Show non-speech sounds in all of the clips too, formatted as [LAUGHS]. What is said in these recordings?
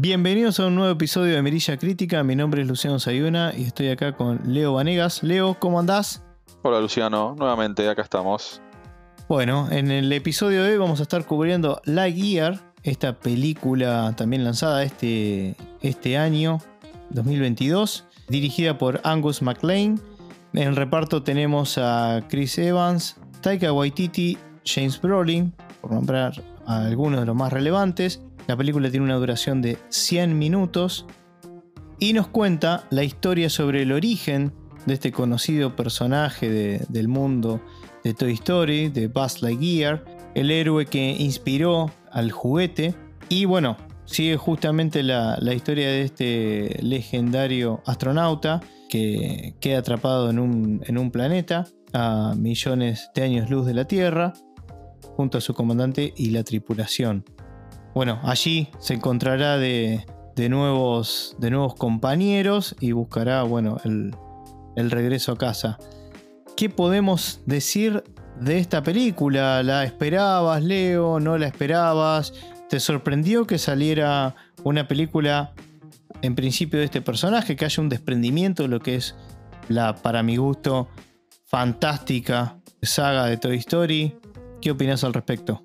Bienvenidos a un nuevo episodio de Mirilla Crítica. Mi nombre es Luciano Sayuna y estoy acá con Leo Vanegas. Leo, ¿cómo andás? Hola Luciano, nuevamente acá estamos. Bueno, en el episodio de hoy vamos a estar cubriendo Lightyear, esta película también lanzada este, este año, 2022, dirigida por Angus MacLean. En reparto tenemos a Chris Evans, Taika Waititi, James Brolin, por nombrar a algunos de los más relevantes. La película tiene una duración de 100 minutos y nos cuenta la historia sobre el origen de este conocido personaje del mundo de Toy Story, de Buzz Lightyear, el héroe que inspiró al juguete. Y bueno, sigue justamente la, historia de este legendario astronauta que queda atrapado en un planeta a millones de años luz de la Tierra, junto a su comandante y la tripulación. Bueno, allí se encontrará de, nuevos compañeros y buscará bueno, el, el regreso a casa. ¿Qué podemos decir de esta película? ¿La esperabas, Leo? ¿No la esperabas? ¿Te sorprendió que saliera una película en principio de este personaje? Que haya un desprendimiento de lo que es la, para mi gusto, fantástica saga de Toy Story. ¿Qué opinas al respecto?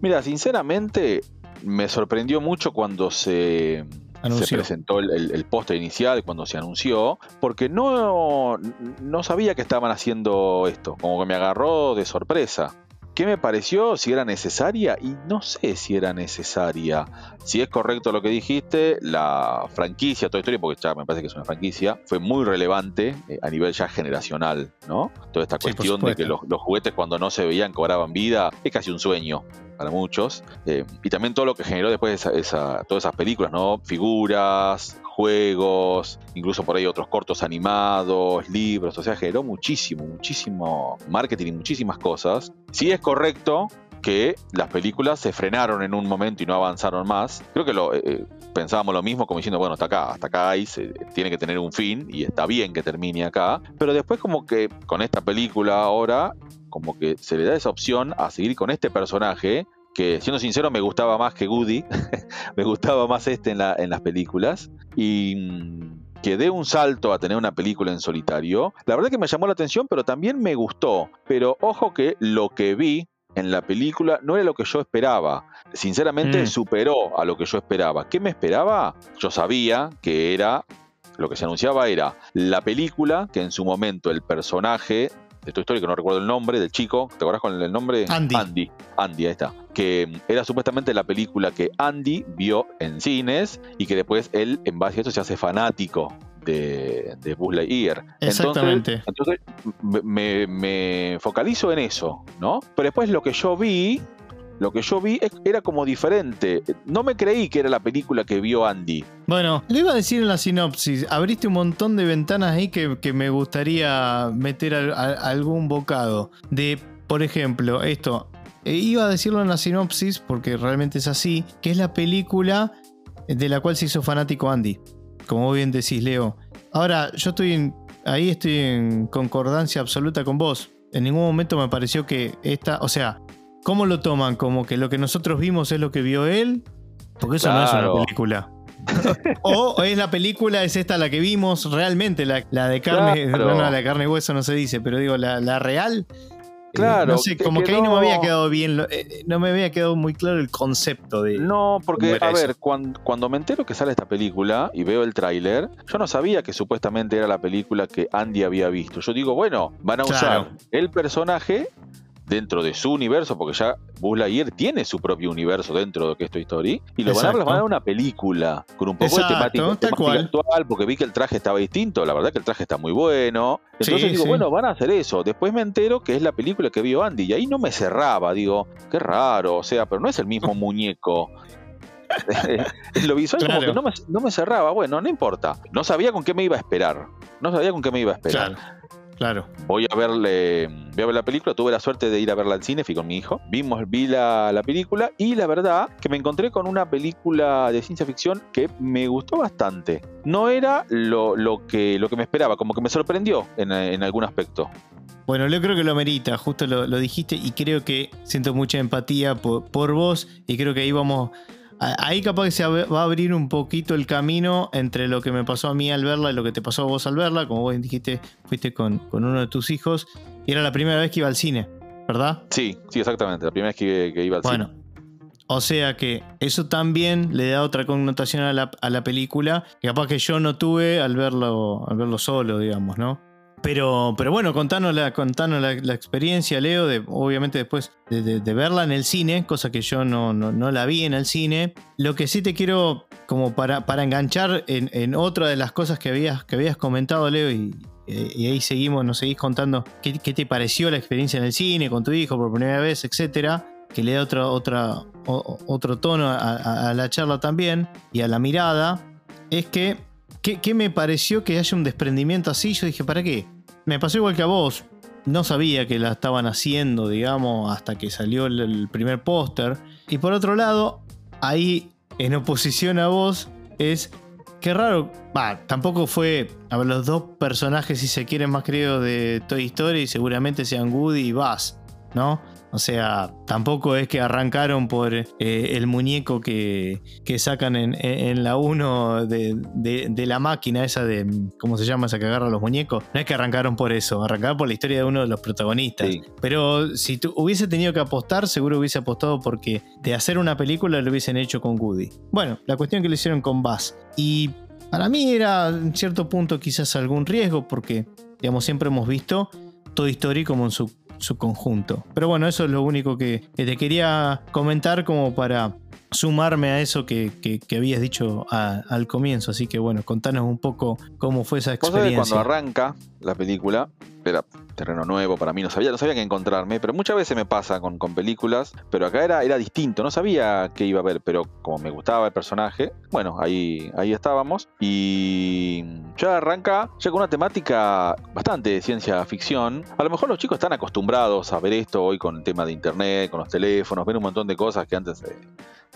Mira, sinceramente me sorprendió mucho cuando se, se presentó el, el, póster inicial, cuando se anunció, porque no, no sabía que estaban haciendo esto, como que me agarró de sorpresa. ¿Qué me pareció? Si era necesaria y no sé si era necesaria. Si es correcto lo que dijiste, la franquicia, toda historia, porque ya me parece que es una franquicia, fue muy relevante eh, a nivel ya generacional, ¿no? Toda esta cuestión de que los, juguetes cuando no se veían cobraban vida, es casi un sueño para muchos. Eh, y también todo lo que generó después esa, todas esas películas, ¿no? Figuras, juegos, incluso por ahí otros cortos animados, libros, o sea, generó muchísimo, muchísimo marketing y muchísimas cosas. Si es correcto que las películas se frenaron en un momento y no avanzaron más. Creo que lo, eh, eh, pensábamos lo mismo como diciendo, bueno, hasta acá, hasta acá hay, se, tiene que tener un fin y está bien que termine acá. Pero después como que con esta película ahora, como que se le da esa opción a seguir con este personaje que siendo sincero me gustaba más que Goody, [LAUGHS] me gustaba más este en, la, en las películas y mm, que dé un salto a tener una película en solitario, la verdad que me llamó la atención, pero también me gustó, pero ojo que lo que vi en la película no era lo que yo esperaba. Sinceramente mm. superó a lo que yo esperaba. ¿Qué me esperaba? Yo sabía que era lo que se anunciaba era la película que en su momento el personaje de tu historia, que no recuerdo el nombre, del chico, ¿te acuerdas con el nombre? Andy. Andy, Andy, ahí está. Que era supuestamente la película que Andy vio en cines y que después él, en base a eso, se hace fanático de, de Buzz Lightyear. Exactamente. Entonces, me, me, focalizo en eso, ¿no? Pero después lo que yo vi lo que yo vi era como diferente. No me creí que era la película que vio Andy. Bueno, le iba a decir en la sinopsis, abriste un montón de ventanas ahí que, me gustaría meter algún bocado. De, por ejemplo, esto, eh, iba a decirlo en la sinopsis porque realmente es así, que es la película de la cual se hizo fanático Andy. Como bien decís, Leo. Ahora, yo estoy ahí estoy en concordancia absoluta con vos. En ningún momento me pareció que esta, o sea, ¿Cómo lo toman? ¿Como que lo que nosotros vimos es lo que vio él? Porque eso no es una película. [LAUGHS] o es la película, es esta la que vimos realmente, la, de carne, no, la de carne y hueso no se dice, pero digo, la, real. Claro. no sé, como que ahí no me había quedado bien, eh, no me había quedado muy claro el concepto de. No, porque, a ver, cuando, cuando, me entero que sale esta película y veo el tráiler, yo no sabía que supuestamente era la película que Andy había visto. Yo digo, bueno, van a usar el personaje dentro de su universo, porque ya Buzz Lightyear tiene su propio universo dentro de que es Toy Story, y lo van, a, van a una película con un poco de temática, actual, porque vi que el traje estaba distinto, la verdad que el traje está muy bueno. Entonces digo, bueno, van a hacer eso. Después me entero que es la película que vio Andy, y ahí no me cerraba, digo, qué raro, o sea, pero no es el mismo [LAUGHS] muñeco. [LAUGHS] lo visual como que no me, no me, cerraba. Bueno, no importa. No sabía con qué me iba a esperar. No sabía con qué me iba a esperar. Claro. Voy a verle, voy a ver la película, tuve la suerte de ir a verla al cine, fui con mi hijo. Vimos, vi la, película y la verdad que me encontré con una película de ciencia ficción que me gustó bastante. No era lo, que, lo que me esperaba, como que me sorprendió en, algún aspecto. Bueno, yo creo que lo merita, justo lo, dijiste y creo que siento mucha empatía por, por, vos y creo que ahí vamos ahí capaz que se va a abrir un poquito el camino entre lo que me pasó a mí al verla y lo que te pasó a vos al verla. Como vos dijiste, fuiste con, con uno de tus hijos y era la primera vez que iba al cine, ¿verdad? Sí, sí, exactamente, la primera vez que, iba al cine. Bueno, o sea que eso también le da otra connotación a la, a la película, que capaz que yo no tuve al verlo, al verlo solo, digamos, ¿no? Pero, pero bueno, contanos la, la, experiencia, Leo, obviamente después de, verla en el cine, cosa que yo no, no, la vi en el cine. Lo que sí te quiero, como para, para enganchar en, otra de las cosas que habías, que habías comentado, Leo, y, ahí seguimos, nos seguís contando qué, te pareció la experiencia en el cine con tu hijo por primera vez, etcétera, que le da otra, otra, otro tono a la charla también y a la mirada, es que ¿Qué, me pareció que haya un desprendimiento así? Yo dije, ¿para qué? Me pasó igual que a vos. No sabía que la estaban haciendo, digamos, hasta que salió el, primer póster. Y por otro lado, ahí, en oposición a vos, es Qué raro. Va, tampoco fue. A ver, los dos personajes, si se quieren más queridos de Toy Story, seguramente sean Woody y Buzz, ¿no? O sea, tampoco es que arrancaron por eh, el muñeco que, sacan en, la 1 de, la máquina esa de, ¿cómo se llama esa que agarra los muñecos? No es que arrancaron por eso, arrancaron por la historia de uno de los protagonistas. Pero si tú hubiese tenido que apostar, seguro hubiese apostado porque de hacer una película lo hubiesen hecho con Woody. Bueno, la cuestión es que lo hicieron con Buzz. Y para mí era en cierto punto quizás algún riesgo porque, digamos, siempre hemos visto Toy Story como en su su conjunto. Pero bueno, eso es lo único que, te quería comentar como para sumarme a eso que, habías dicho al comienzo. Así que bueno, contanos un poco cómo fue esa experiencia. Cuando arranca la película, era terreno nuevo para mí, no sabía, no sabía qué encontrarme, pero muchas veces me pasa con, con películas, pero acá era, era distinto, no sabía qué iba a ver, pero como me gustaba el personaje, bueno, ahí, ahí estábamos. Y ya arranca ya con una temática bastante de ciencia ficción. A lo mejor los chicos están acostumbrados a ver esto hoy con el tema de internet, con los teléfonos, ven un montón de cosas que antes... Eh,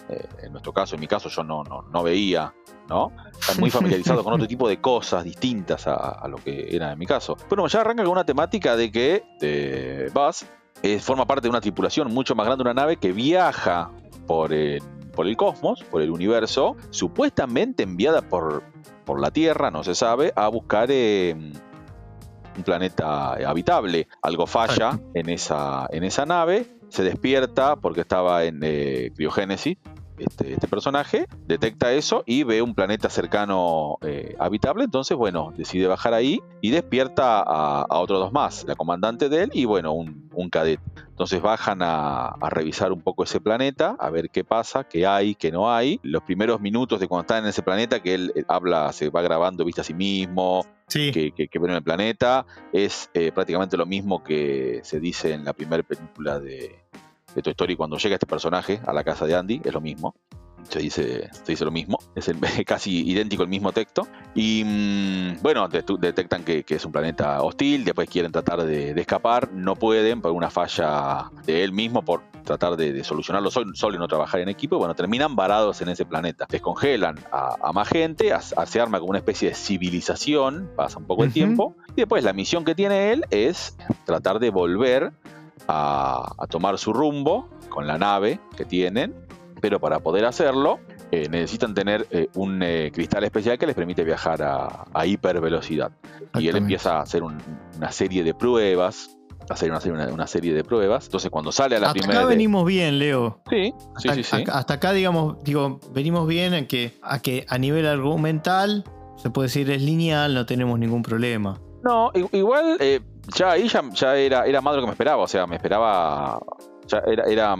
eh, en nuestro caso, en mi caso, yo no, no, no veía, ¿no? Están muy [LAUGHS] familiarizados con otro tipo de cosas distintas a, lo que era en mi caso. Bueno, ya arranca con una temática de que eh, Buzz forma parte de una tripulación mucho más grande, una nave que viaja por el, por el cosmos, por el universo, supuestamente enviada por, por la Tierra, no se sabe, a buscar eh, un planeta habitable. Algo falla en esa, en esa nave, se despierta porque estaba en eh, criogénesis este, este, personaje, detecta eso y ve un planeta cercano eh, habitable, entonces bueno, decide bajar ahí y despierta a, otros dos más, la comandante de él y bueno, un, un cadete. Entonces bajan a, revisar un poco ese planeta, a ver qué pasa, qué hay, qué no hay. Los primeros minutos de cuando está en ese planeta, que él habla, se va grabando, viste a sí mismo, que, que, ve en el planeta, es eh, prácticamente lo mismo que se dice en la primera película de, de Toy Story cuando llega este personaje a la casa de Andy, es lo mismo. Se dice, se dice lo mismo, [LAUGHS] es el, casi idéntico el mismo texto. Y mm, bueno, detectan que, es un planeta hostil, después quieren tratar de, escapar, no pueden por una falla de él mismo, por tratar de, solucionarlo solo, y no trabajar en equipo. bueno, terminan varados en ese planeta. Descongelan a, más gente, se arma como una especie de civilización, pasa un poco el tiempo. Y después la misión que tiene él es tratar de volver a, tomar su rumbo con la nave que tienen, pero para poder hacerlo eh, necesitan tener eh, un eh, cristal especial que les permite viajar a, hipervelocidad. Y él empieza a hacer una serie de pruebas. Hacer una, serie, una, serie de pruebas. Entonces, cuando sale a la primera. Acá venimos bien, Leo. Sí, sí, sí, sí. Hasta acá, digamos, digo, venimos bien en que a, que a nivel argumental, se puede decir es lineal, no tenemos ningún problema. No, igual ya ahí ya, era, era más de lo que me esperaba, o sea, me esperaba, ya era, era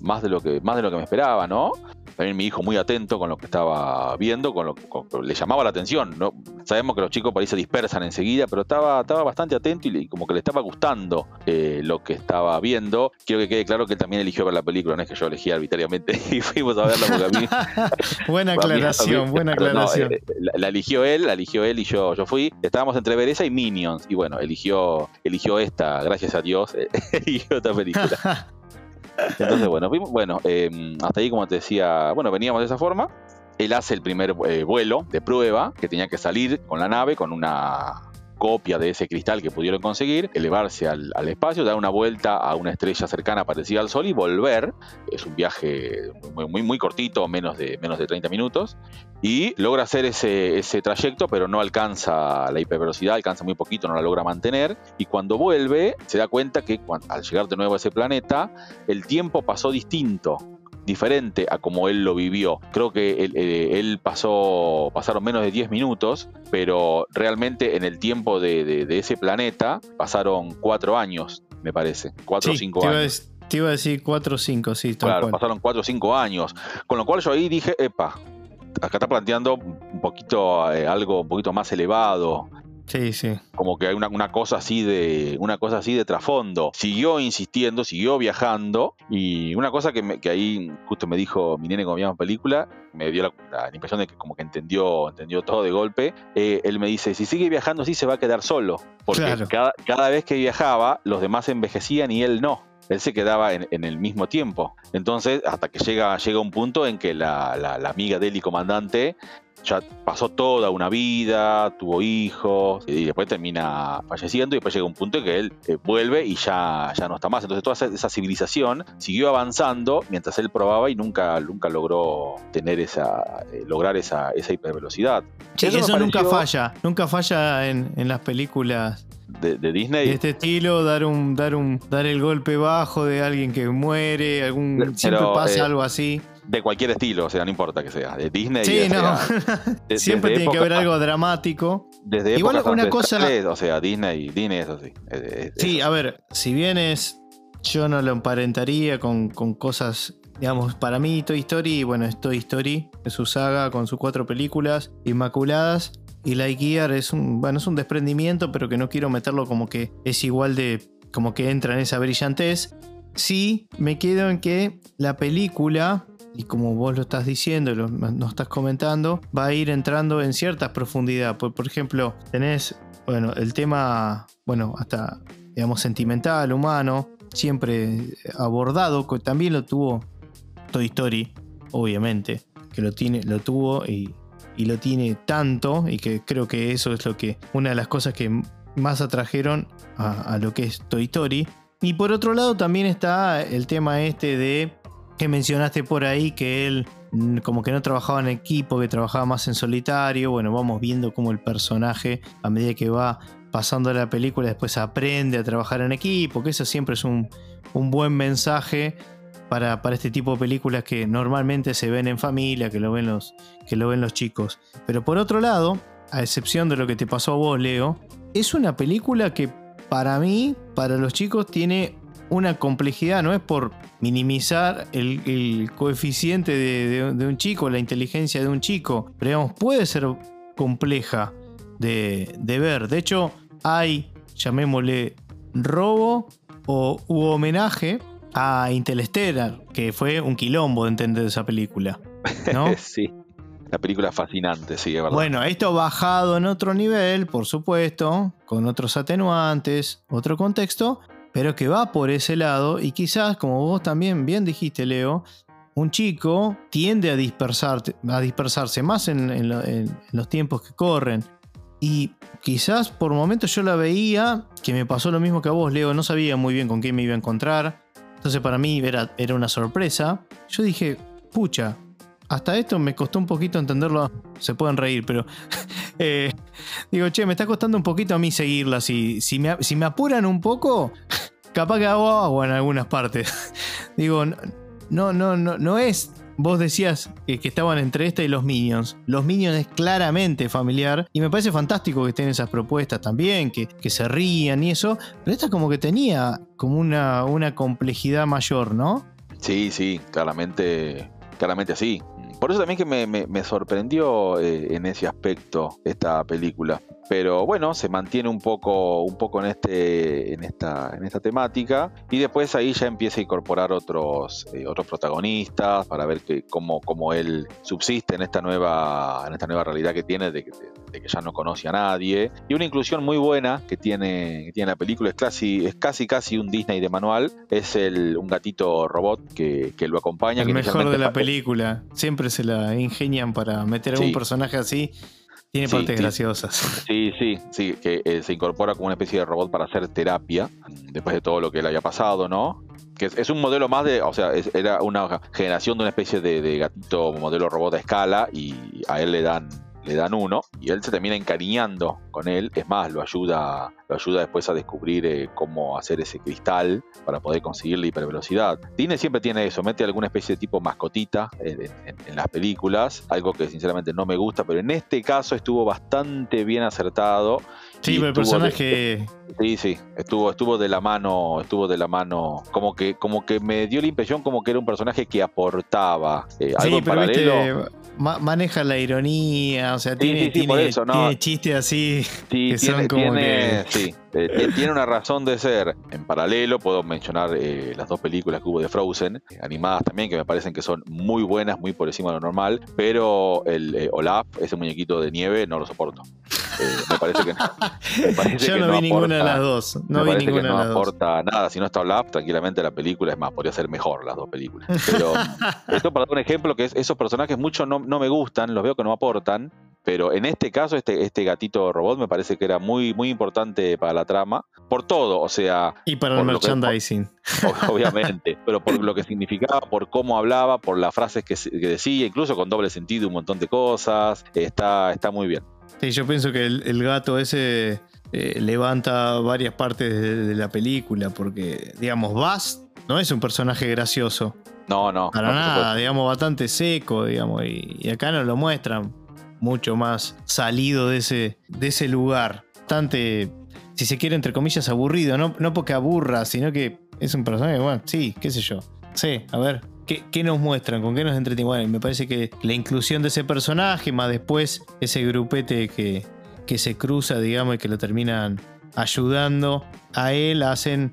más de lo que más de lo que me esperaba, ¿no? También mi hijo muy atento con lo que estaba viendo, con lo que le llamaba la atención. ¿no? Sabemos que los chicos por ahí se dispersan enseguida, pero estaba, estaba bastante atento y, como que le estaba gustando eh, lo que estaba viendo. Quiero que quede claro que él también eligió ver la película, no es que yo elegí arbitrariamente [LAUGHS] y fuimos a verla porque a mí. buena aclaración, buena aclaración. Eh, la, eligió él, la eligió él y yo, yo fui. Estábamos entre ver esa y Minions. Y bueno, eligió, eligió esta, gracias a Dios, [LAUGHS] eligió esta película. [LAUGHS] Entonces, bueno, bueno em, hasta ahí, como te decía, bueno, veníamos de esa forma. Él hace el primer eh, vuelo de prueba, que tenía que salir con la nave, con una copia de ese cristal que pudieron conseguir, elevarse al, espacio, dar una vuelta a una estrella cercana parecida al Sol y volver. Es un viaje muy, muy, cortito, menos de, menos de 30 minutos, y logra hacer ese, ese trayecto, pero no alcanza la hipervelocidad, alcanza muy poquito, no la logra mantener, y cuando vuelve se da cuenta que al llegar de nuevo a ese planeta, el tiempo pasó distinto diferente a como él lo vivió. Creo que él, eh, pasó, pasaron menos de 10 minutos, pero realmente en el tiempo de, ese planeta pasaron 4 años, me parece. 4 o 5 años. te iba a decir 4 o 5, sí. Claro, pasaron 4 o 5 años. Con lo cual yo ahí dije, epa, acá está planteando un poquito eh, algo un poquito más elevado Sí, sí. Como que hay una, cosa así de una cosa así de trasfondo. Siguió insistiendo, siguió viajando y una cosa que, que ahí justo me dijo mi nene cuando veíamos película, me dio la, impresión de que como que entendió, entendió todo de golpe. Eh, él me dice, si sigue viajando así se va a quedar solo. Porque cada, cada vez que viajaba, los demás envejecían y él no él se quedaba en, el mismo tiempo. Entonces, hasta que llega, llega un punto en que la, la amiga de él y comandante ya pasó toda una vida, tuvo hijos, y después termina falleciendo, y después llega un punto en que él eh, vuelve y ya, ya no está más. Entonces toda esa, civilización siguió avanzando mientras él probaba y nunca, nunca logró tener esa, eh, lograr esa, esa hipervelocidad. eso, nunca falla, nunca falla en, las películas de, Disney. De este estilo, dar un, dar un, dar el golpe bajo de alguien que muere, algún siempre pasa eh, algo así de cualquier estilo, o sea, no importa que sea, de Disney. Sí, no. [LAUGHS] Siempre tiene que haber algo dramático. Desde Igual una cosa. o sea, Disney, Disney es así. sí, a ver, si bien es. Yo no lo emparentaría con, con cosas digamos, para mí Toy Story, bueno, es Toy Story, es su saga con sus cuatro películas inmaculadas. Y Lightyear es un, bueno, es un desprendimiento, pero que no quiero meterlo como que es igual de, como que entra en esa brillantez. Sí, me quedo en que la película y como vos lo estás diciendo, lo, nos estás comentando, va a ir entrando en cierta profundidad. Por, por ejemplo, tenés, bueno, el tema, bueno, hasta, digamos, sentimental, humano, siempre abordado, también lo tuvo Toy Story, obviamente, que lo, tiene, lo tuvo y, y lo tiene tanto, y que creo que eso es lo que, una de las cosas que más atrajeron a, a lo que es Toy Story. Y por otro lado también está el tema este de que mencionaste por ahí que él mm, como que no trabajaba en equipo, que trabajaba más en solitario. Bueno, vamos viendo cómo el personaje, a medida que va pasando la película, después aprende a trabajar en equipo, que eso siempre es un, buen mensaje para, para, este tipo de películas que normalmente se ven en familia, que lo ven, los, que lo ven los chicos. Pero por otro lado, a excepción de lo que te pasó a vos, Leo, es una película que para mí, para los chicos, tiene una complejidad, no es por minimizar el, coeficiente de, un chico, la inteligencia de un chico, pero digamos, puede ser compleja de, ver. De hecho, hay, llamémosle, robo o u homenaje a Interstellar, que fue un quilombo de entender esa película. ¿no? [LAUGHS] sí. La película fascinante, sí, es verdad. Bueno, esto bajado en otro nivel, por supuesto, con otros atenuantes, otro contexto, pero que va por ese lado y quizás, como vos también bien dijiste, Leo, un chico tiende a, a dispersarse más en, los tiempos que corren. Y quizás por momentos yo la veía, que me pasó lo mismo que a vos, Leo, no sabía muy bien con qué me iba a encontrar. Entonces para mí era, era una sorpresa. Yo dije, pucha, hasta esto me costó un poquito entenderlo. Se pueden reír, pero [LAUGHS] eh, digo, che, me está costando un poquito a mí seguirla. Si, si, me, apuran un poco, [LAUGHS] capaz que hago agua en algunas partes. [LAUGHS] digo, no, no, no, no es. Vos decías que, estaban entre esta y los Minions. Los Minions es claramente familiar y me parece fantástico que estén esas propuestas también, que, que se rían y eso. Pero esta como que tenía como una, una complejidad mayor, ¿no? Sí, sí, claramente, claramente así. Por eso también que me, sorprendió eh, en ese aspecto esta película. Pero bueno, se mantiene un poco, un poco en, este, en, esta, en esta temática. Y después ahí ya empieza a incorporar otros, eh, otros protagonistas para ver que, cómo, cómo él subsiste en esta nueva, en esta nueva realidad que tiene de, que ya no conoce a nadie. Y una inclusión muy buena que tiene, tiene la película, es casi, es casi casi un Disney de manual. Es el, un gatito robot que, lo acompaña. El mejor de la película. Siempre se la ingenian para meter a un personaje así. Tiene partes graciosas. Sí, sí, sí, que eh, se incorpora como una especie de robot para hacer terapia, después de todo lo que le haya pasado, ¿no? Que es, un modelo más de, o sea, era una generación de una especie de, de gatito modelo robot a escala y a él le dan le dan uno y él se termina encariñando con él. Es más, lo ayuda, lo ayuda después a descubrir eh, cómo hacer ese cristal para poder conseguir la hipervelocidad. Disney siempre tiene eso, mete alguna especie de tipo mascotita en, las películas, algo que sinceramente no me gusta, pero en este caso estuvo bastante bien acertado. Sí, pero el personaje. sí, sí, estuvo, estuvo de la mano, estuvo de la mano, como que, como que me dio la impresión como que era un personaje que aportaba eh, algo sí, paralelo maneja la ironía, o sea, tiene, tiene, chistes así que son como que... Sí, eh, tiene una razón de ser. En paralelo puedo mencionar eh, las dos películas que hubo de Frozen, eh, animadas también, que me parecen que son muy buenas, muy por encima de lo normal, pero el Olaf, ese muñequito de nieve, no lo soporto. Me parece que, me [LAUGHS] Yo no, vi ninguna de las dos. No vi ninguna que no aporta nada. Si no está Olaf, tranquilamente la película es más, podría ser mejor las dos películas. Pero [LAUGHS] esto para dar un ejemplo, que es, esos personajes mucho no, no me gustan, los veo que no aportan, pero en este caso, este, este gatito robot me parece que era muy, muy importante para la trama, por todo, o sea... Y para el merchandising. [LAUGHS] obviamente, pero por lo que significaba, por cómo hablaba, por las frases que, decía, incluso con doble sentido, un montón de cosas, está, está muy bien. Sí, yo pienso que el, gato ese eh, levanta varias partes de, la película, porque, digamos, Bass no es un personaje gracioso. No, no. Para nada, digamos, bastante seco, digamos, y, y acá nos lo muestran mucho más salido de ese, de ese lugar. Bastante, si se quiere, entre comillas, aburrido. No, no porque aburra, sino que es un personaje, bueno, sí, qué sé yo. Sí, a ver, ¿Qué, nos muestran? ¿Con qué nos entretienen? Bueno, me parece que la inclusión de ese personaje, más después ese grupete que, que se cruza, digamos, y que lo terminan ayudando a él, hacen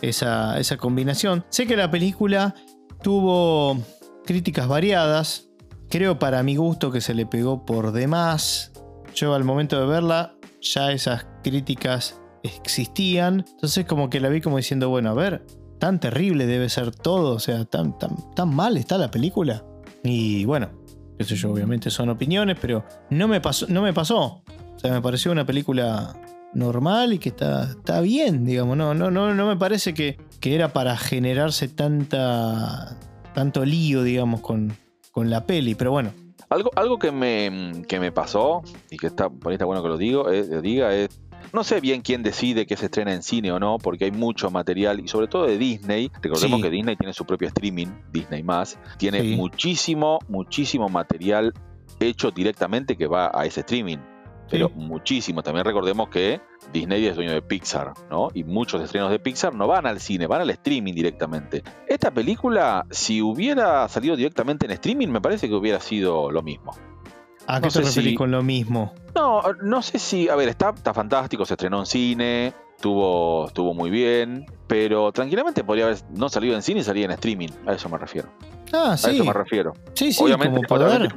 esa, esa combinación. Sé que la película tuvo críticas variadas, Creo para mi gusto que se le pegó por demás. Yo al momento de verla ya esas críticas existían. Entonces como que la vi como diciendo, bueno, a ver, tan terrible debe ser todo, o sea, tan, tan, tan mal está la película. Y bueno, eso yo, obviamente son opiniones, pero no me pasó, no me pasó. O sea, me pareció una película normal y que está, está bien, digamos. No, no, no, no me parece que, que era para generarse tanta, tanto lío, digamos, con, con la peli, pero bueno. Algo, algo que, me, que me pasó, y que está, por ahí está bueno que lo digo, es, diga, es no sé bien quién decide que se estrena en cine o no, porque hay mucho material, y sobre todo de Disney. Recordemos que Disney tiene su propio streaming, Disney más. Tiene muchísimo, muchísimo material hecho directamente que va a ese streaming. Pero muchísimo. También recordemos que Disney es dueño de Pixar, ¿no? Y muchos estrenos de Pixar no van al cine, van al streaming directamente. Esta película, si hubiera salido directamente en streaming, me parece que hubiera sido lo mismo. ¿A qué te referís con lo mismo? No, no sé si. A ver, está, está fantástico, se estrenó en cine, estuvo, estuvo muy bien, pero tranquilamente podría haber no salido en cine y salía en streaming. A eso me refiero. Ah, sí. A eso me refiero. Sí, sí, Obviamente, como poder.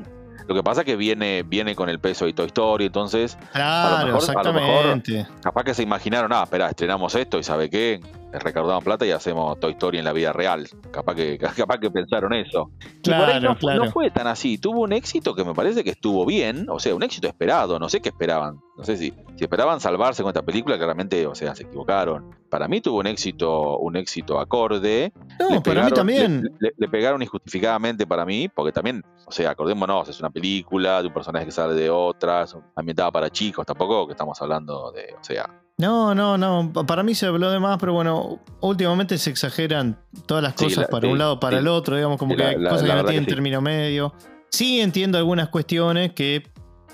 Lo que pasa es que viene, viene con el peso de Toy Story, entonces. Claro, a lo mejor, exactamente. capaz que se imaginaron, ah, espera, estrenamos esto y ¿sabe qué? Recaudamos plata y hacemos Toy Story en la vida real. Capaz que, [LAUGHS] capaz que pensaron eso. Claro, no, no fue tan así. Tuvo un éxito que me parece que estuvo bien, o sea, un éxito esperado. No sé qué esperaban. No sé si, si esperaban salvarse con esta película, claramente, o sea, se equivocaron. Para mí tuvo un éxito, un éxito acorde. No, para mí también. Le, pegaron injustificadamente para mí, porque también, o sea, acordémonos, es una película de un personaje que sale de otras, ambientada para chicos, tampoco que estamos hablando de, o sea, no, no, no. Para mí se habló de más, pero bueno, últimamente se exageran todas las cosas para un lado, para el otro, digamos, como que hay cosas que no tienen término medio. Sí entiendo algunas cuestiones que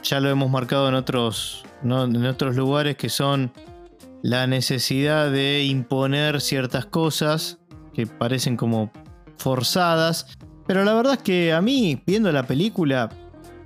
ya lo hemos marcado en otros, en otros lugares, que son la necesidad de imponer ciertas cosas que parecen como forzadas. Pero la verdad es que a mí, viendo la película,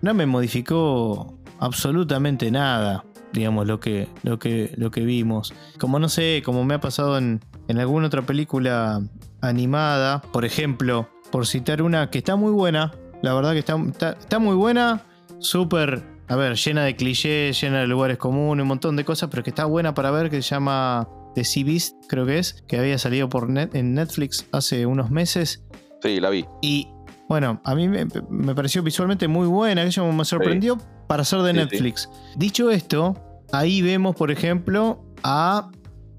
no me modificó absolutamente nada digamos, lo que, lo que, lo que vimos. Como no sé, como me ha pasado en, en alguna otra película animada, por ejemplo, por citar una que está muy buena, la verdad que está, está, muy buena, súper, a ver, llena de clichés, llena de lugares comunes, un montón de cosas, pero que está buena para ver, que se llama The Sea Beast, creo que es, que había salido por net, en Netflix hace unos meses. Sí, la vi. Y bueno, a mí me, pareció visualmente muy buena, eso me sorprendió para ser de Netflix. Dicho esto, ahí vemos, por ejemplo, a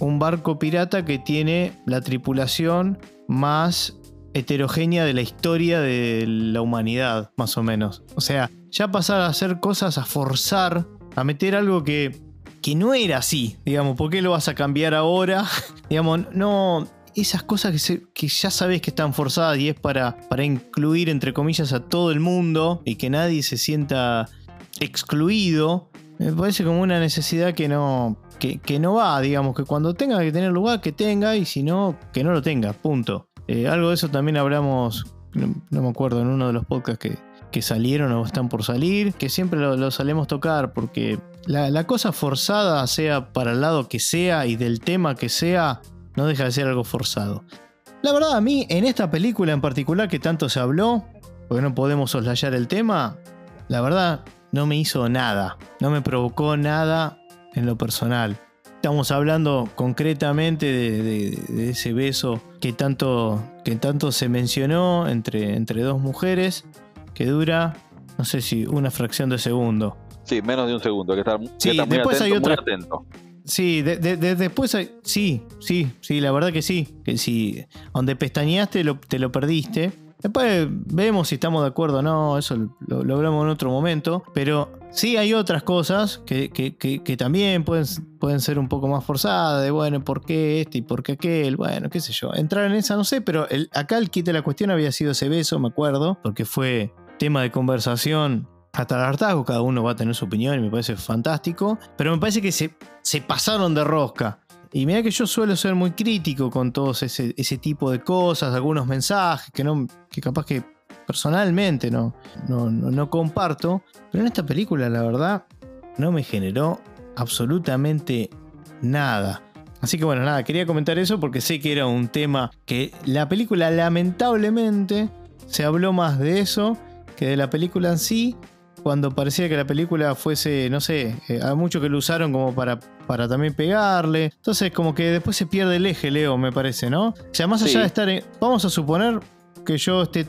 un barco pirata que tiene la tripulación más heterogénea de la historia de la humanidad, más o menos. O sea, ya pasar a hacer cosas, a forzar, a meter algo que, que no era así, digamos, ¿por qué lo vas a cambiar ahora? [LAUGHS] digamos, no, esas cosas que, que, ya sabes que están forzadas y es para, para incluir, entre comillas, a todo el mundo y que nadie se sienta excluido, me parece como una necesidad que no, que, no va, digamos, que cuando tenga que tener lugar, que tenga, y si no, que no lo tenga, punto. Eh, algo de eso también hablamos, no, me acuerdo, en uno de los podcasts que, que salieron o están por salir, que siempre lo, lo solemos tocar, porque la, la, cosa forzada, sea para el lado que sea y del tema que sea, no deja de ser algo forzado. La verdad, a mí, en esta película en particular que tanto se habló, porque no podemos soslayar el tema, la verdad, no me hizo nada, no me provocó nada en lo personal. Estamos hablando concretamente de, ese beso que tanto, que tanto se mencionó entre, entre dos mujeres, que dura, no sé si una fracción de segundo. Sí, menos de un segundo, que sí, después hay otra, Sí, después hay, sí, sí, sí, la verdad que sí. Que si donde pestañeaste te lo perdiste. Después vemos si estamos de acuerdo o no, eso lo, logramos en otro momento. Pero sí hay otras cosas que, también pueden, pueden, ser un poco más forzadas, de bueno, ¿por qué este y por qué aquel? Bueno, qué sé yo. Entrar en esa no sé, pero acá el kit de la cuestión había sido ese beso, me acuerdo, porque fue tema de conversación hasta el hartazgo, cada uno va a tener su opinión y me parece fantástico. Pero me parece que se, se pasaron de rosca. Y mira que yo suelo ser muy crítico con todos ese, tipo de cosas, algunos mensajes que, no, que capaz que personalmente no, no, no, comparto. Pero en esta película, la verdad, no me generó absolutamente nada. Así que bueno, nada, quería comentar eso porque sé que era un tema que la película lamentablemente se habló más de eso que de la película en sí cuando parecía que la película fuese, no sé, eh, a mucho que lo usaron como para, para también pegarle. Entonces, como que después se pierde el eje, Leo, me parece, ¿no? O sea, más allá de estar en, Vamos a suponer que yo esté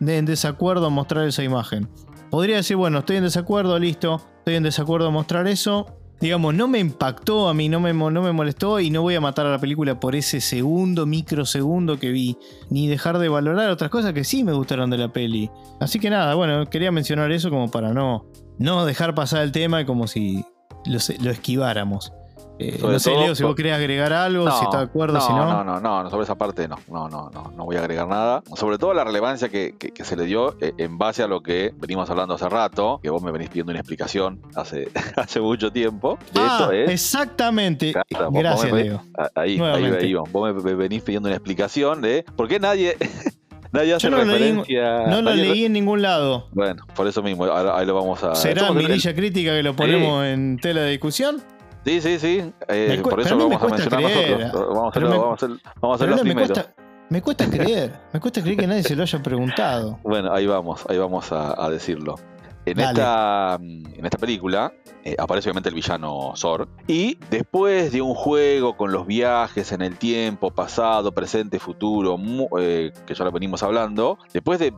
en desacuerdo en mostrar esa imagen. Podría decir, bueno, estoy en desacuerdo, listo, estoy en desacuerdo en mostrar eso, digamos, no me impactó a mí, no me, no me molestó y no voy a matar a la película por ese segundo, microsegundo que vi, ni dejar de valorar otras cosas que sí me gustaron de la peli. Así que nada, bueno, quería mencionar eso como para no, no dejar pasar el tema como si lo esquiváramos. Eh, no sé, Leo, si vos querés agregar algo, si está de acuerdo, si no. No, no, no, sobre esa parte no, no, no, no, no voy a agregar nada. Sobre todo la relevancia que, se le dio eh, en base a lo que venimos hablando hace rato, que vos me venís pidiendo una explicación hace, [LAUGHS] hace mucho tiempo. ah, exactamente. Gracias, Leo. Ahí, ahí, vos me venís pidiendo una explicación de por qué nadie... [LAUGHS] Nadie hace no referencia. Leí, no lo leí en ningún lado. Bueno, por eso mismo, ahí lo vamos a. ¿Será mirilla crítica que lo ponemos en tela de discusión? Sí, sí, sí. Eh, por eso lo vamos a mencionar nosotros. Vamos a, hacer, vamos a hacer, vamos a hacer los me Cuesta, me cuesta creer. Me cuesta creer que nadie se lo haya preguntado. [LAUGHS] Bueno, ahí vamos, ahí vamos a decirlo. En esta, en esta película eh, aparece obviamente el villano Zor. Y después de un juego con los viajes en el tiempo, pasado, presente, futuro, eh, que ya lo venimos hablando, después de,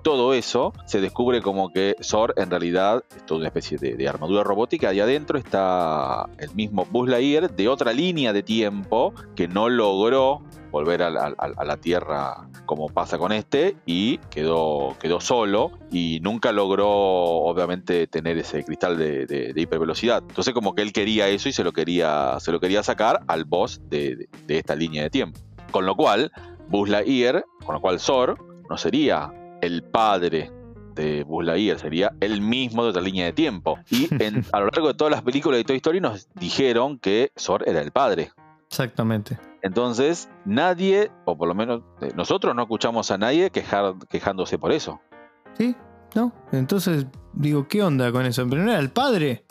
todo eso, se descubre como que Zor en realidad es toda una especie de, armadura robótica y adentro está el mismo Buzz Lightyear de otra línea de tiempo que no logró volver a la, Tierra como pasa con este y quedó, quedó solo y nunca logró obviamente tener ese cristal de, hipervelocidad. Entonces como que él quería eso y se lo quería, se lo quería sacar al boss de, esta línea de tiempo. Con lo cual Buzz Lightyear, con lo cual Zor no sería el padre de Buzz Lightyear, sería el mismo de otra línea de tiempo. Y [LAUGHS] a lo largo de todas las películas de Toy Story nos dijeron que Zor era el padre. Exactamente. Entonces, nadie, o por lo menos eh, nosotros no escuchamos a nadie quejar, quejándose por eso. Sí, no. Entonces, digo, ¿qué onda con eso? Pero no era el padre.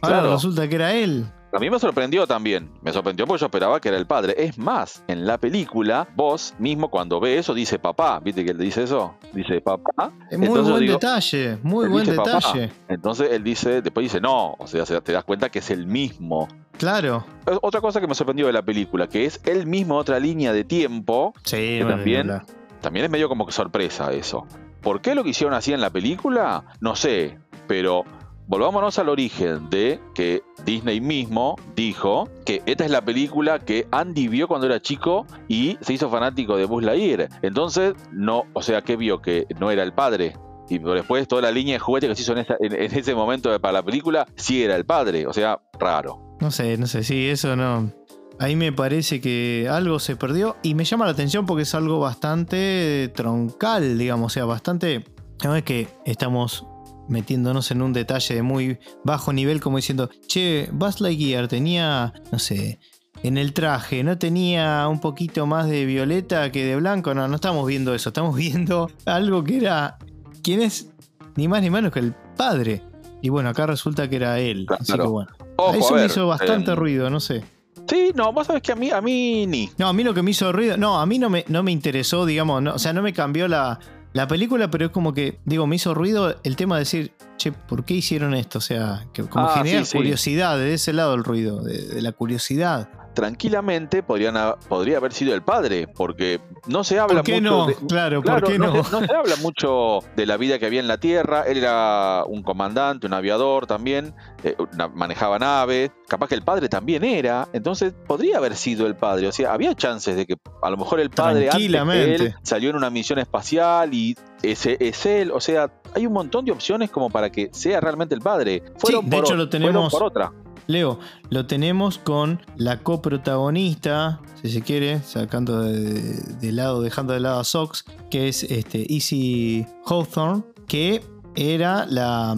Ahora resulta que era él. A mí me sorprendió también. Me sorprendió porque yo esperaba que era el padre. Es más, en la película, vos mismo cuando ve eso dice papá. ¿Viste que él dice eso? Dice papá. Es muy buen detalle, muy buen detalle. Entonces él dice, después dice no. O sea, te das cuenta que es el mismo. Claro. Otra cosa que me sorprendió de la película, que es él mismo otra línea de tiempo. Sí, también, también es medio como que sorpresa eso. ¿Por qué lo que hicieron así en la película? No sé, pero volvámonos al origen de que Disney mismo dijo que esta es la película que Andy vio cuando era chico y se hizo fanático de Buzz Lightyear. Entonces, no, o sea, ¿qué vio? Que no era el padre. Y después toda la línea de juguete que se hizo en, en ese momento para la película, sí era el padre. O sea, raro. No sé, no sé, sí, eso no. Ahí me parece que algo se perdió y me llama la atención porque es algo bastante troncal, digamos, o sea, bastante... No es que estamos metiéndonos en un detalle de muy bajo nivel como diciendo, che, Buzz Lightyear tenía, no sé, en el traje, ¿no tenía un poquito más de violeta que de blanco? No, no estamos viendo eso, estamos [LAUGHS] viendo algo que era, ¿quién es? Ni más ni menos que el padre. Y bueno, acá resulta que era él. Así que bueno. eso me hizo bastante ruido, no sé. Sí, no, vos sabés que a mí, a mí ni. No, a mí lo que me hizo ruido, no, a mí no me, no me interesó, digamos, o sea, no me cambió la, la película, pero es como que, digo, me hizo ruido el tema de decir, che, ¿por qué hicieron esto? O sea, que como ah, genera curiosidad, de ese lado el ruido, de la curiosidad tranquilamente podrían podría haber sido el padre, porque no se habla mucho. No? De, claro, ¿por qué no? No se, habla mucho de la vida que había en la Tierra. Él era un comandante, un aviador también, eh, manejaba naves. Capaz que el padre también era. Entonces podría haber sido el padre. O sea, había chances de que a lo mejor el padre antes él salió en una misión espacial y ese es él. O sea, hay un montón de opciones como para que sea realmente el padre. Fueron sí, de hecho lo tenemos por otra. Leo, lo tenemos con la coprotagonista, si se quiere, sacando de, lado, dejando de lado a Sox, que es este, Easy Hawthorne, que era la.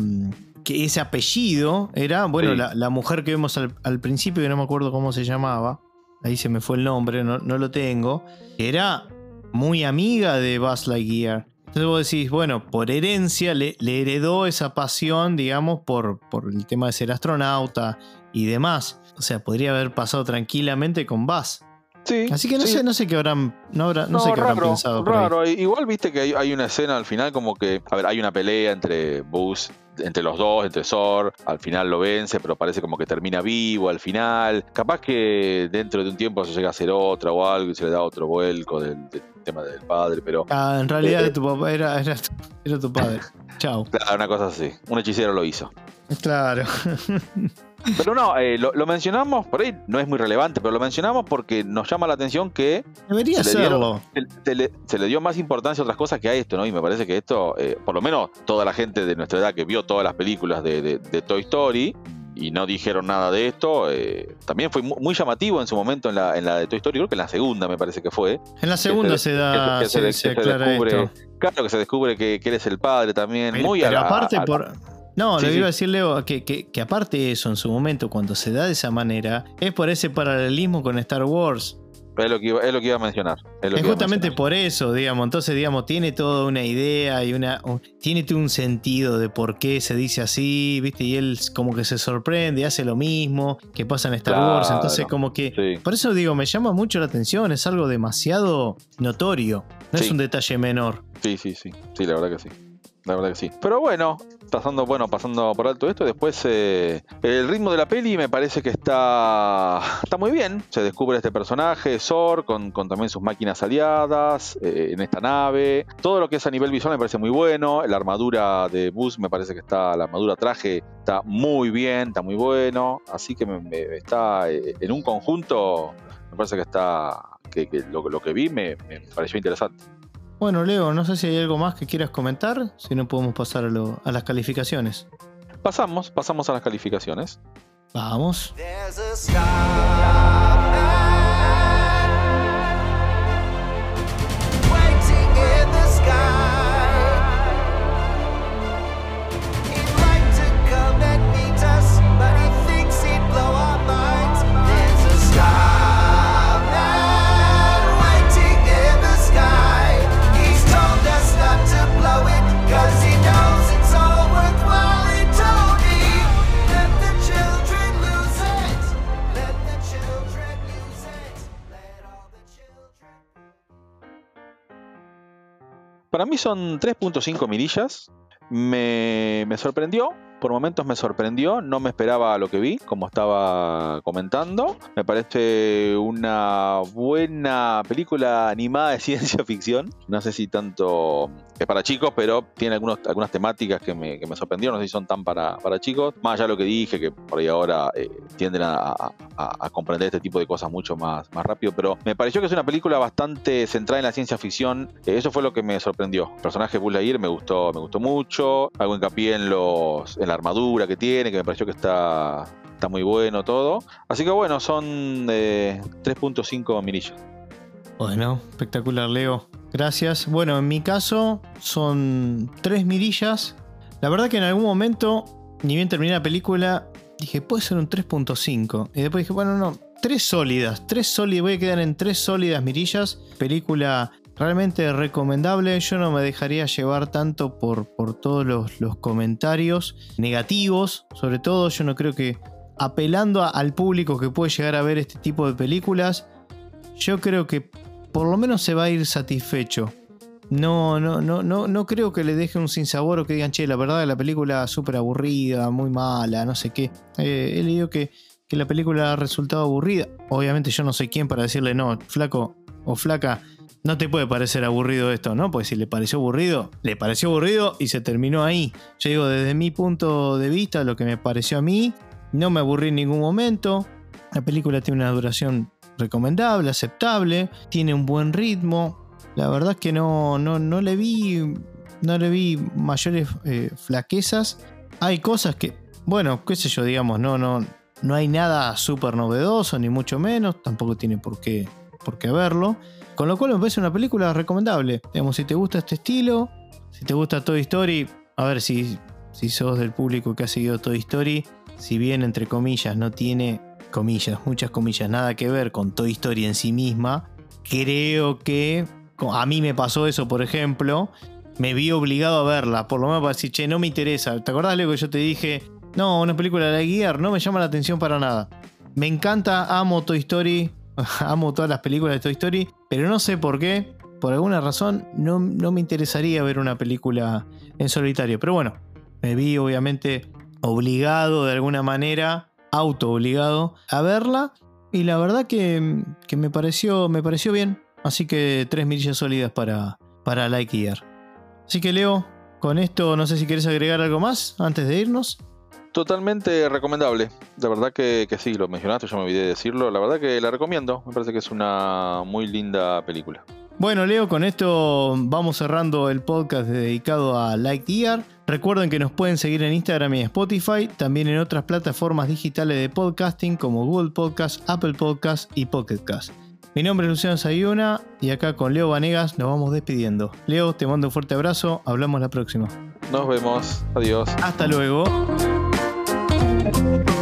que ese apellido era, bueno, la, mujer que vemos al, principio, que no me acuerdo cómo se llamaba. Ahí se me fue el nombre, no, lo tengo. Era muy amiga de Buzz Lightyear. Entonces vos decís, bueno, por herencia le, heredó esa pasión, digamos, por, por, el tema de ser astronauta y demás. O sea, podría haber pasado tranquilamente con Buzz. Sí, Así que no sé, no sé qué habrán, no, no, sé qué habrán pensado. Raro, igual viste que hay, una escena al final como que, a ver, hay una pelea entre Buzz, entre los dos, entre Zor, al final lo vence, pero parece como que termina vivo al final. Capaz que dentro de un tiempo se llega a hacer otra o algo y se le da otro vuelco del, tema del padre, pero... Ah, en realidad eh, tu papá era, era, era tu padre. [LAUGHS] Chao. Claro, una cosa así. Un hechicero lo hizo. Claro. [LAUGHS] Pero no, eh, lo, mencionamos, por ahí no es muy relevante, pero lo mencionamos porque nos llama la atención que. Debería se serlo. Le se, le, dio más importancia a otras cosas que a esto, ¿no? Y me parece que esto, eh, por lo menos toda la gente de nuestra edad que vio todas las películas de, Toy Story y no dijeron nada de esto, eh, también fue muy, llamativo en su momento en la, en la de Toy Story, creo que en la segunda me parece que fue. En la segunda se, da. se, descubre. Claro que se descubre que, que eres el padre también. muy pero aparte, por no, le iba a decir, Leo, que, que, aparte de eso, en su momento, cuando se da de esa manera, es por ese paralelismo con Star Wars. Es lo que iba, es lo que iba a mencionar. Es, justamente por eso, digamos. Entonces, digamos, tiene toda una idea y una. tiene todo un sentido de por qué se dice así, ¿viste? Y él como que se sorprende, hace lo mismo que pasa en Star Wars. Entonces, como que. Por eso digo, me llama mucho la atención, es algo demasiado notorio. No es un detalle menor. Sí, sí, sí. Sí, la verdad que sí. La verdad que sí. Pero bueno, pasando, bueno, pasando por alto esto, después eh, el ritmo de la peli me parece que está, está muy bien. Se descubre este personaje, Zor, con, también sus máquinas aliadas eh, en esta nave. Todo lo que es a nivel visual me parece muy bueno. La armadura de Buzz me parece que está, la armadura traje está muy bien, está muy bueno. Así que me, está eh, en un conjunto, me parece que está, que, lo, lo, que vi me pareció interesante. Bueno, Leo, no sé si hay algo más que quieras comentar, si no podemos pasar a, a las calificaciones. Pasamos, pasamos a las calificaciones. Vamos. Son 3.5 mirillas. Me, sorprendió por momentos me sorprendió, no me esperaba lo que vi, como estaba comentando. Me parece una buena película animada de [LAUGHS] ciencia ficción. No sé si tanto es para chicos, pero tiene algunos, algunas temáticas que me, que me sorprendieron, no sé si son tan para, para chicos. Más allá de lo que dije, que por ahí ahora eh, tienden a, a, comprender este tipo de cosas mucho más, más rápido, pero me pareció que es una película bastante centrada en la ciencia ficción. Eh, eso fue lo que me sorprendió. El personaje de Buzz Lightyear me gustó, me gustó mucho. Hago hincapié en, los, la armadura que tiene, que me pareció que está, está muy bueno todo. Así que bueno, son 3.5 eh, mirillas. Bueno, espectacular, Leo. Gracias. Bueno, en mi caso son 3 mirillas. La verdad que en algún momento, ni bien terminé la película, dije, puede ser un 3.5. Y después dije, bueno, no, 3 sólidas. 3 sólidas, voy a quedar en 3 sólidas mirillas. Película realmente recomendable. Yo no me dejaría llevar tanto por, por todos los, comentarios negativos. Sobre todo, yo no creo que apelando al público que puede llegar a ver este tipo de películas, yo creo que por lo menos se va a ir satisfecho. No, no, no, no, no creo que le deje un sinsabor o que digan, che, la verdad la película es súper aburrida, muy mala, no sé qué. Eh, he leído que, que la película ha resultado aburrida. Obviamente yo no soy quien para decirle, no, flaco o flaca, no te puede parecer aburrido esto, ¿no? Pues si le pareció aburrido, le pareció aburrido y se terminó ahí. Yo digo, desde mi punto de vista, lo que me pareció a mí, no me aburrí en ningún momento. La película tiene una duración recomendable, aceptable, tiene un buen ritmo, la verdad es que no, no, no le vi. No le vi mayores eh, flaquezas. Hay cosas que. Bueno, qué sé yo, digamos, no, no, no hay nada súper novedoso, ni mucho menos. Tampoco tiene por qué, por qué verlo. Con lo cual me parece una película recomendable. Digamos, si te gusta este estilo, si te gusta Toy Story, a ver si, si sos del público que ha seguido Toy Story, si bien entre comillas no tiene, comillas, muchas comillas, nada que ver con Toy Story en sí misma, creo que a mí me pasó eso, por ejemplo, me vi obligado a verla, por lo menos para decir, che, no me interesa. ¿Te acordás, Leo, que yo te dije, no, una película de Gear no me llama la atención para nada? Me encanta, amo Toy Story, [LAUGHS] amo todas las películas de Toy Story, pero no sé por qué, por alguna razón, no, no me interesaría ver una película en solitario. Pero bueno, me vi obviamente obligado de alguna manera, auto obligado a verla. Y la verdad que, que me, pareció, me pareció bien. Así que tres mirillas sólidas para, para Like Así que Leo, con esto no sé si quieres agregar algo más antes de irnos. Totalmente recomendable. La verdad que, que, sí, lo mencionaste, yo me olvidé de decirlo. La verdad que la recomiendo. Me parece que es una muy linda película. Bueno, Leo, con esto vamos cerrando el podcast dedicado a Lightyear. Recuerden que nos pueden seguir en Instagram y Spotify, también en otras plataformas digitales de podcasting como Google Podcast, Apple Podcast y Pocket Cast. Mi nombre es Luciano Sayuna y acá con Leo Vanegas nos vamos despidiendo. Leo, te mando un fuerte abrazo, hablamos la próxima. Nos vemos, adiós. Hasta luego. Thank you.